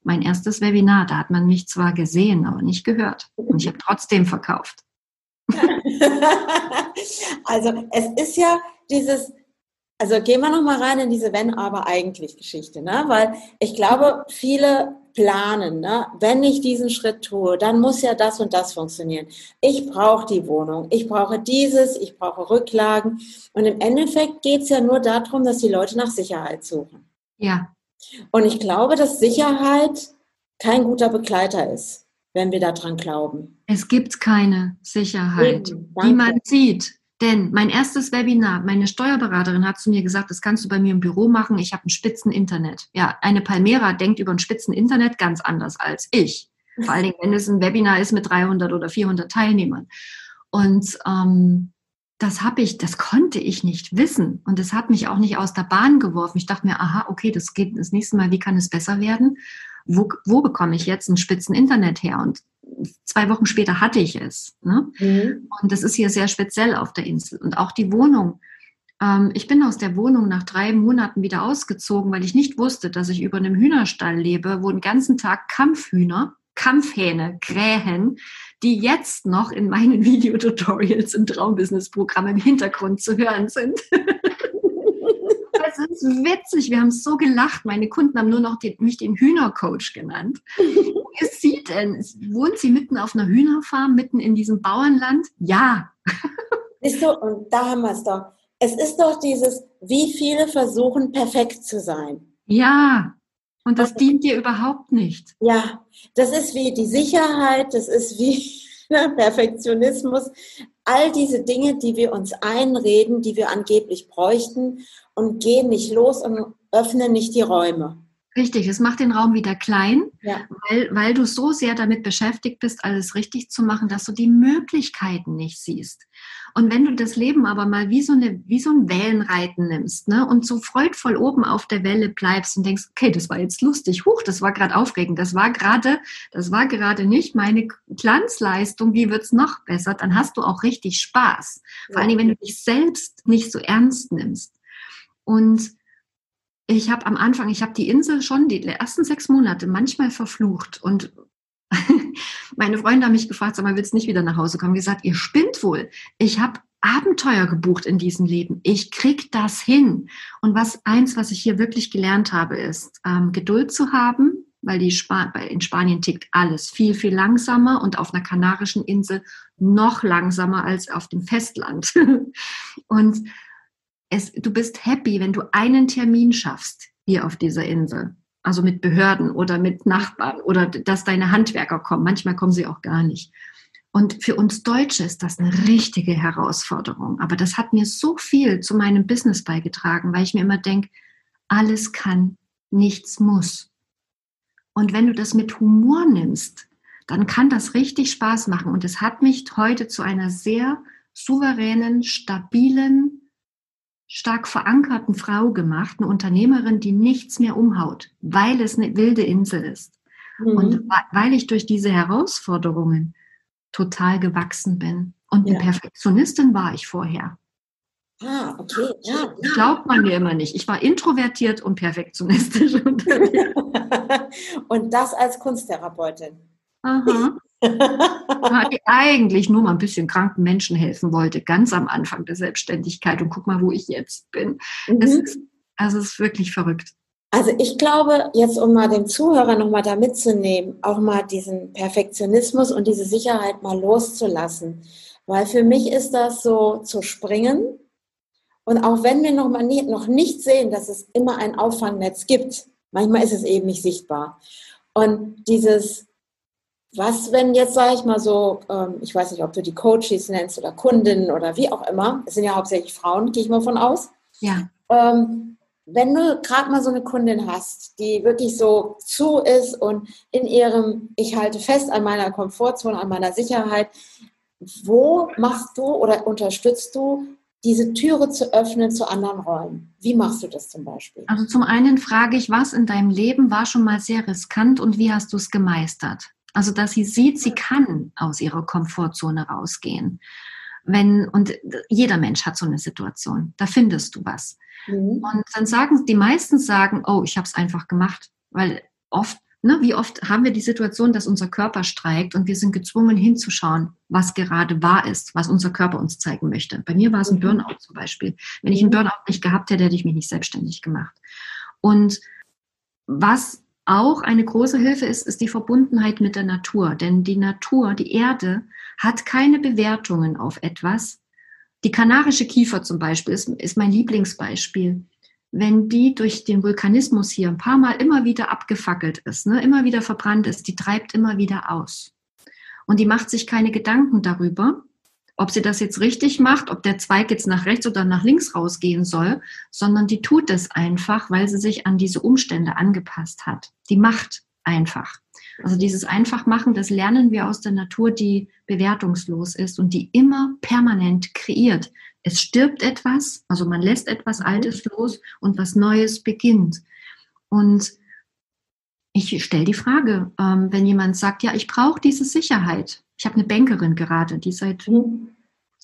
Mein erstes Webinar, da hat man mich zwar gesehen, aber nicht gehört. Und ich habe trotzdem verkauft. also es ist ja dieses also gehen wir nochmal rein in diese Wenn, aber eigentlich Geschichte, ne? Weil ich glaube, viele planen, ne? wenn ich diesen Schritt tue, dann muss ja das und das funktionieren. Ich brauche die Wohnung, ich brauche dieses, ich brauche Rücklagen. Und im Endeffekt geht es ja nur darum, dass die Leute nach Sicherheit suchen. Ja. Und ich glaube, dass Sicherheit kein guter Begleiter ist, wenn wir daran glauben. Es gibt keine Sicherheit, die man sieht. Denn mein erstes Webinar, meine Steuerberaterin hat zu mir gesagt, das kannst du bei mir im Büro machen, ich habe ein spitzen Internet. Ja, eine Palmera denkt über ein spitzen Internet ganz anders als ich. Vor allen Dingen, wenn es ein Webinar ist mit 300 oder 400 Teilnehmern. Und ähm, das habe ich, das konnte ich nicht wissen. Und das hat mich auch nicht aus der Bahn geworfen. Ich dachte mir, aha, okay, das geht das nächste Mal, wie kann es besser werden? Wo, wo bekomme ich jetzt ein spitzen Internet her? Und zwei Wochen später hatte ich es. Ne? Mhm. Und das ist hier sehr speziell auf der Insel. Und auch die Wohnung. ähm, ich bin aus der Wohnung nach drei Monaten wieder ausgezogen, weil ich nicht wusste, dass ich über einem Hühnerstall lebe, wo den ganzen Tag Kampfhühner, Kampfhähne, Krähen, die jetzt noch in meinen Videotutorials im Traumbusiness-Programm im Hintergrund zu hören sind. Das ist witzig. Wir haben so gelacht. Meine Kunden haben nur noch den, mich den Hühnercoach genannt. Ist sie denn? Wohnt sie mitten auf einer Hühnerfarm, mitten in diesem Bauernland? Ja. Siehst du, und da haben wir es doch. Es ist doch dieses, wie viele versuchen, perfekt zu sein. Ja, und das dient dir überhaupt nicht. Ja, das ist wie die Sicherheit, das ist wie Perfektionismus, all diese Dinge, die wir uns einreden, die wir angeblich bräuchten und gehen nicht los und öffnen nicht die Räume. Richtig, es macht den Raum wieder klein, ja. weil, weil du so sehr damit beschäftigt bist, alles richtig zu machen, dass du die Möglichkeiten nicht siehst. Und wenn du das Leben aber mal wie so, eine, wie so ein Wellenreiten nimmst ne, und so freudvoll oben auf der Welle bleibst und denkst, okay, das war jetzt lustig, huch, das war gerade aufregend, das war gerade, das war gerade nicht meine Glanzleistung, wie wird's noch besser, dann hast du auch richtig Spaß. Vor allem, wenn du dich selbst nicht so ernst nimmst. Und ich habe am Anfang, ich habe die Insel schon die ersten sechs Monate manchmal verflucht und meine Freunde haben mich gefragt, sag mal, willst du nicht wieder nach Hause kommen? Gesagt, ihr spinnt wohl. Ich habe Abenteuer gebucht in diesem Leben. Ich krieg das hin. Und was eins, was ich hier wirklich gelernt habe, ist ähm, Geduld zu haben, weil die Sp in Spanien tickt alles viel viel langsamer und auf einer kanarischen Insel noch langsamer als auf dem Festland. und es, du bist happy, wenn du einen Termin schaffst hier auf dieser Insel. Also mit Behörden oder mit Nachbarn oder dass deine Handwerker kommen. Manchmal kommen sie auch gar nicht. Und für uns Deutsche ist das eine richtige Herausforderung. Aber das hat mir so viel zu meinem Business beigetragen, weil ich mir immer denke, alles kann, nichts muss. Und wenn du das mit Humor nimmst, dann kann das richtig Spaß machen. Und es hat mich heute zu einer sehr souveränen, stabilen, stark verankerten Frau gemacht, eine Unternehmerin, die nichts mehr umhaut, weil es eine wilde Insel ist. Mhm. Und weil ich durch diese Herausforderungen total gewachsen bin. Und eine ja. Perfektionistin war ich vorher. Ah, okay. Ja. Das glaubt man mir immer nicht. Ich war introvertiert und perfektionistisch. und das als Kunsttherapeutin. Aha. Die eigentlich nur mal ein bisschen kranken Menschen helfen wollte, ganz am Anfang der Selbstständigkeit. Und guck mal, wo ich jetzt bin. Mhm. Es ist, also es ist wirklich verrückt. Also ich glaube, jetzt um mal den Zuhörer nochmal da mitzunehmen, auch mal diesen Perfektionismus und diese Sicherheit mal loszulassen. Weil für mich ist das so zu springen. Und auch wenn wir noch, mal nie, noch nicht sehen, dass es immer ein Auffangnetz gibt, manchmal ist es eben nicht sichtbar. Und dieses was, wenn jetzt, sage ich mal so, ähm, ich weiß nicht, ob du die Coaches nennst oder Kundinnen oder wie auch immer, es sind ja hauptsächlich Frauen, gehe ich mal von aus. Ja. Ähm, wenn du gerade mal so eine Kundin hast, die wirklich so zu ist und in ihrem, ich halte fest an meiner Komfortzone, an meiner Sicherheit, wo machst du oder unterstützt du diese Türe zu öffnen zu anderen Räumen? Wie machst du das zum Beispiel? Also zum einen frage ich, was in deinem Leben war schon mal sehr riskant und wie hast du es gemeistert? Also, dass sie sieht, sie kann aus ihrer Komfortzone rausgehen. Wenn, und jeder Mensch hat so eine Situation, da findest du was. Mhm. Und dann sagen, die meisten sagen, oh, ich habe es einfach gemacht, weil oft, ne, wie oft haben wir die Situation, dass unser Körper streikt und wir sind gezwungen hinzuschauen, was gerade wahr ist, was unser Körper uns zeigen möchte. Bei mir war es ein mhm. Burnout zum Beispiel. Wenn ich einen mhm. Burnout nicht gehabt hätte, hätte ich mich nicht selbstständig gemacht. Und was auch eine große Hilfe ist, ist die Verbundenheit mit der Natur. Denn die Natur, die Erde, hat keine Bewertungen auf etwas. Die kanarische Kiefer zum Beispiel ist, ist mein Lieblingsbeispiel. Wenn die durch den Vulkanismus hier ein paar Mal immer wieder abgefackelt ist, ne, immer wieder verbrannt ist, die treibt immer wieder aus. Und die macht sich keine Gedanken darüber, ob sie das jetzt richtig macht, ob der Zweig jetzt nach rechts oder nach links rausgehen soll, sondern die tut es einfach, weil sie sich an diese Umstände angepasst hat. Die macht einfach. Also dieses Einfachmachen, das lernen wir aus der Natur, die bewertungslos ist und die immer permanent kreiert. Es stirbt etwas, also man lässt etwas mhm. Altes los und was Neues beginnt. Und ich stelle die Frage, ähm, wenn jemand sagt, ja, ich brauche diese Sicherheit, ich habe eine Bankerin gerade, die seit,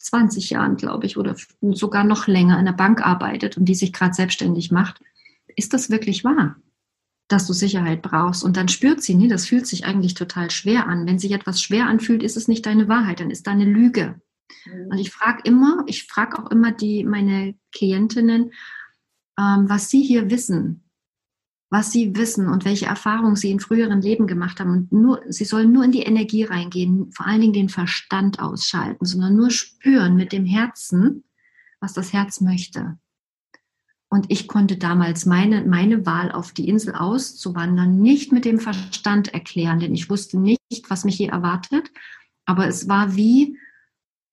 20 Jahren, glaube ich, oder sogar noch länger in der Bank arbeitet und die sich gerade selbstständig macht, ist das wirklich wahr, dass du Sicherheit brauchst? Und dann spürt sie, nee, das fühlt sich eigentlich total schwer an. Wenn sich etwas schwer anfühlt, ist es nicht deine Wahrheit, dann ist da eine Lüge. Mhm. Und ich frage immer, ich frage auch immer die, meine Klientinnen, ähm, was sie hier wissen, was sie wissen und welche Erfahrungen sie in früheren Leben gemacht haben. Und nur, sie sollen nur in die Energie reingehen, vor allen Dingen den Verstand ausschalten, sondern nur spüren mit dem Herzen, was das Herz möchte. Und ich konnte damals meine, meine Wahl auf die Insel auszuwandern nicht mit dem Verstand erklären, denn ich wusste nicht, was mich hier erwartet. Aber es war wie,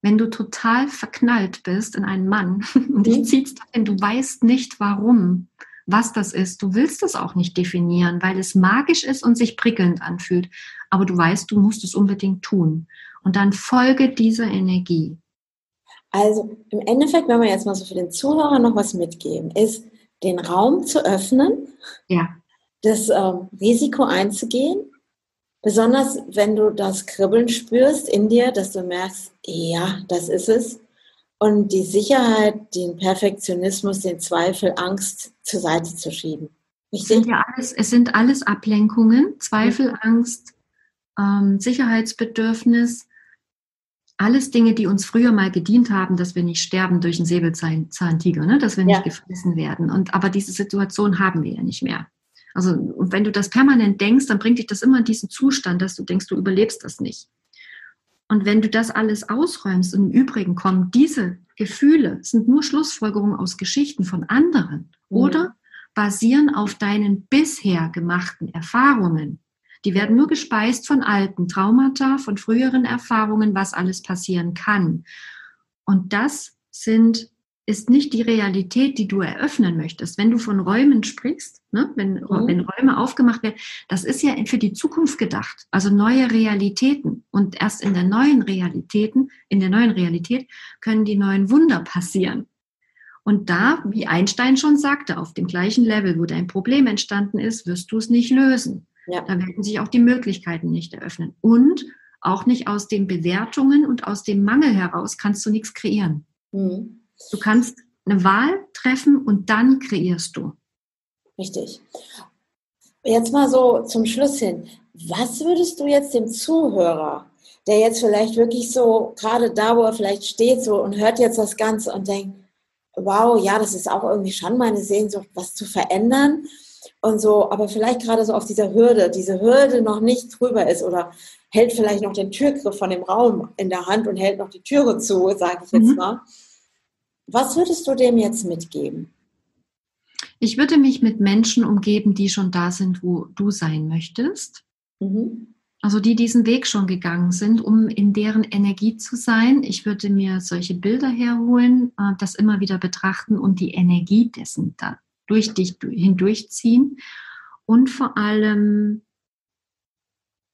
wenn du total verknallt bist in einen Mann und dich mhm. zieht, denn du weißt nicht warum was das ist. Du willst es auch nicht definieren, weil es magisch ist und sich prickelnd anfühlt. Aber du weißt, du musst es unbedingt tun. Und dann folge dieser Energie. Also im Endeffekt, wenn wir jetzt mal so für den Zuhörer noch was mitgeben, ist den Raum zu öffnen, ja. das ähm, Risiko einzugehen, besonders wenn du das Kribbeln spürst in dir, dass du merkst, ja, das ist es, und die Sicherheit, den Perfektionismus, den Zweifel, Angst zur Seite zu schieben. Es sind ja alles, es sind alles Ablenkungen, Zweifel, ja. Angst, ähm, Sicherheitsbedürfnis, alles Dinge, die uns früher mal gedient haben, dass wir nicht sterben durch einen Säbelzahntiger, ne? dass wir nicht ja. gefressen werden. Und aber diese Situation haben wir ja nicht mehr. Also und wenn du das permanent denkst, dann bringt dich das immer in diesen Zustand, dass du denkst, du überlebst das nicht. Und wenn du das alles ausräumst, und im Übrigen kommen diese Gefühle, sind nur Schlussfolgerungen aus Geschichten von anderen mhm. oder basieren auf deinen bisher gemachten Erfahrungen. Die werden nur gespeist von alten Traumata, von früheren Erfahrungen, was alles passieren kann. Und das sind ist nicht die Realität, die du eröffnen möchtest. Wenn du von Räumen sprichst, ne, wenn, mhm. wenn Räume aufgemacht werden, das ist ja für die Zukunft gedacht, also neue Realitäten. Und erst in der neuen Realitäten, in der neuen Realität können die neuen Wunder passieren. Und da, wie Einstein schon sagte, auf dem gleichen Level, wo dein Problem entstanden ist, wirst du es nicht lösen. Ja. Da werden sich auch die Möglichkeiten nicht eröffnen. Und auch nicht aus den Bewertungen und aus dem Mangel heraus kannst du nichts kreieren. Mhm. Du kannst eine Wahl treffen und dann kreierst du. Richtig. Jetzt mal so zum Schluss hin. Was würdest du jetzt dem Zuhörer, der jetzt vielleicht wirklich so gerade da, wo er vielleicht steht, so und hört jetzt das Ganze und denkt, wow, ja, das ist auch irgendwie schon meine Sehnsucht, was zu verändern und so, aber vielleicht gerade so auf dieser Hürde, diese Hürde noch nicht drüber ist oder hält vielleicht noch den Türgriff von dem Raum in der Hand und hält noch die Türe zu, sage ich jetzt mhm. mal. Was würdest du dem jetzt mitgeben? Ich würde mich mit Menschen umgeben, die schon da sind, wo du sein möchtest. Mhm. Also die diesen Weg schon gegangen sind, um in deren Energie zu sein. Ich würde mir solche Bilder herholen, äh, das immer wieder betrachten und die Energie dessen da durch dich hindurchziehen und vor allem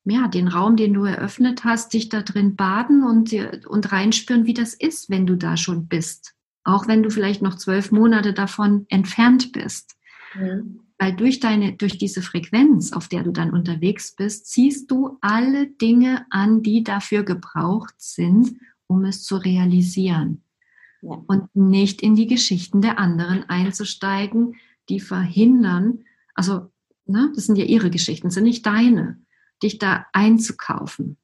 ja, den Raum, den du eröffnet hast, dich da drin baden und, und reinspüren, wie das ist, wenn du da schon bist auch wenn du vielleicht noch zwölf Monate davon entfernt bist. Mhm. Weil durch deine, durch diese Frequenz, auf der du dann unterwegs bist, ziehst du alle Dinge an, die dafür gebraucht sind, um es zu realisieren. Ja. Und nicht in die Geschichten der anderen einzusteigen, die verhindern, also, ne, das sind ja ihre Geschichten, sind nicht deine, dich da einzukaufen.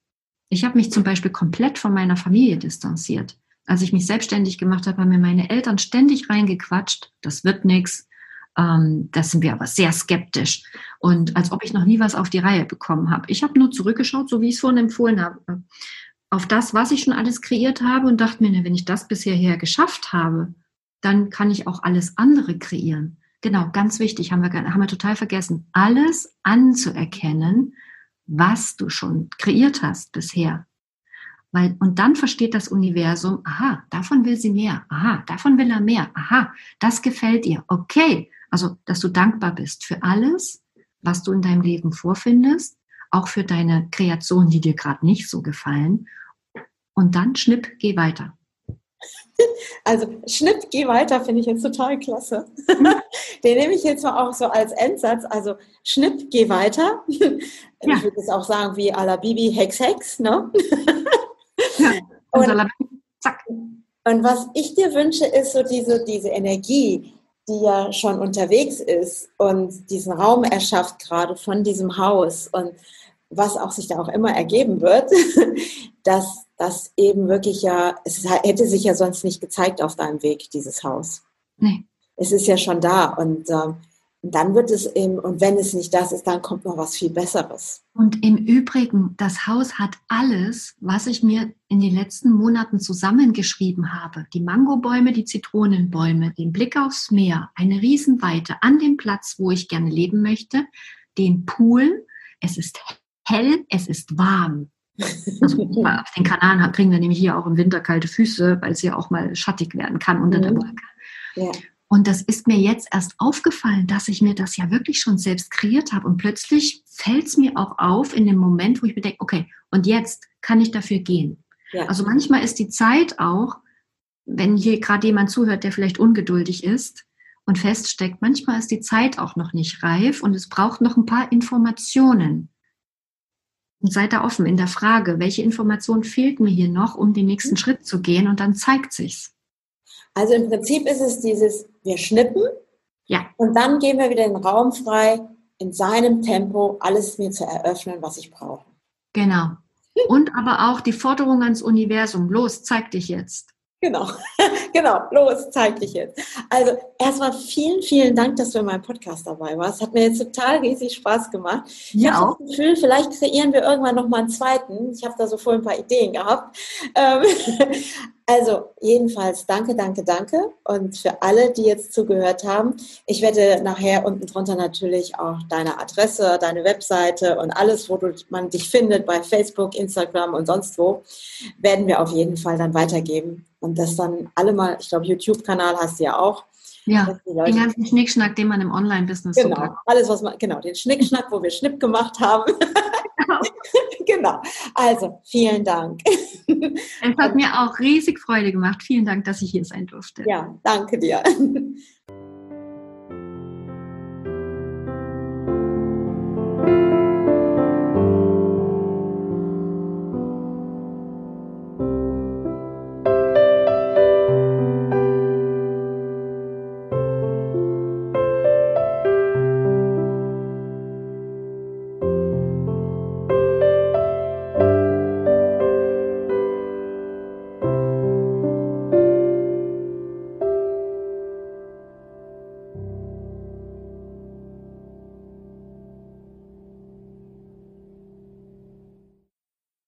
Ich habe mich zum Beispiel komplett von meiner Familie distanziert als ich mich selbstständig gemacht habe, haben mir meine Eltern ständig reingequatscht, das wird nichts. Ähm, da sind wir aber sehr skeptisch. Und als ob ich noch nie was auf die Reihe bekommen habe. Ich habe nur zurückgeschaut, so wie ich es vorhin empfohlen habe, auf das, was ich schon alles kreiert habe und dachte mir, wenn ich das bisher her geschafft habe, dann kann ich auch alles andere kreieren. Genau, ganz wichtig, haben wir, haben wir total vergessen, alles anzuerkennen, was du schon kreiert hast bisher. Weil, und dann versteht das Universum, aha, davon will sie mehr, aha, davon will er mehr, aha, das gefällt ihr, okay. Also, dass du dankbar bist für alles, was du in deinem Leben vorfindest, auch für deine Kreationen, die dir gerade nicht so gefallen. Und dann schnipp, geh weiter. Also Schnipp, geh weiter, finde ich jetzt total klasse. Den nehme ich jetzt mal auch so als Endsatz. Also Schnipp, geh weiter. Ja. Ich würde es auch sagen wie à la Bibi Hex Hex, ne? Und, zack. Und was ich dir wünsche, ist so diese, diese Energie, die ja schon unterwegs ist und diesen Raum erschafft gerade von diesem Haus und was auch sich da auch immer ergeben wird, dass das eben wirklich ja, es hätte sich ja sonst nicht gezeigt auf deinem Weg, dieses Haus. Nee. Es ist ja schon da und ähm, dann wird es eben, und wenn es nicht das ist, dann kommt noch was viel Besseres. Und im Übrigen, das Haus hat alles, was ich mir in den letzten Monaten zusammengeschrieben habe. Die Mangobäume, die Zitronenbäume, den Blick aufs Meer, eine Riesenweite an dem Platz, wo ich gerne leben möchte, den Pool. Es ist hell, es ist warm. Also auf den Kanaren kriegen wir nämlich hier auch im Winter kalte Füße, weil es ja auch mal schattig werden kann unter der mhm. Wolke. Ja. Und das ist mir jetzt erst aufgefallen, dass ich mir das ja wirklich schon selbst kreiert habe. Und plötzlich fällt es mir auch auf in dem Moment, wo ich mir denke, okay, und jetzt kann ich dafür gehen. Ja. Also manchmal ist die Zeit auch, wenn hier gerade jemand zuhört, der vielleicht ungeduldig ist und feststeckt, manchmal ist die Zeit auch noch nicht reif und es braucht noch ein paar Informationen. Und seid da offen in der Frage, welche Information fehlt mir hier noch, um den nächsten Schritt zu gehen und dann zeigt sich's. Also im Prinzip ist es dieses, wir schnippen ja. und dann geben wir wieder den Raum frei, in seinem Tempo alles mir zu eröffnen, was ich brauche. Genau. Und aber auch die Forderung ans Universum, los, zeig dich jetzt. Genau, genau, los, zeig dich jetzt. Also erstmal vielen, vielen Dank, dass du in meinem Podcast dabei warst. Hat mir jetzt total riesig Spaß gemacht. Ich ja, habe das Gefühl, vielleicht kreieren wir irgendwann nochmal einen zweiten. Ich habe da so voll ein paar Ideen gehabt. Also jedenfalls danke, danke, danke. Und für alle, die jetzt zugehört haben, ich werde nachher unten drunter natürlich auch deine Adresse, deine Webseite und alles, wo du, man dich findet, bei Facebook, Instagram und sonst wo, werden wir auf jeden Fall dann weitergeben. Und das dann alle mal, ich glaube, YouTube-Kanal hast du ja auch. Ja, den ganzen Schnickschnack, den man im Online-Business genau, so alles, was man, genau, den Schnickschnack, wo wir Schnipp gemacht haben. Genau. genau. Also, vielen Dank. Es hat mir auch riesig Freude gemacht. Vielen Dank, dass ich hier sein durfte. Ja, danke dir.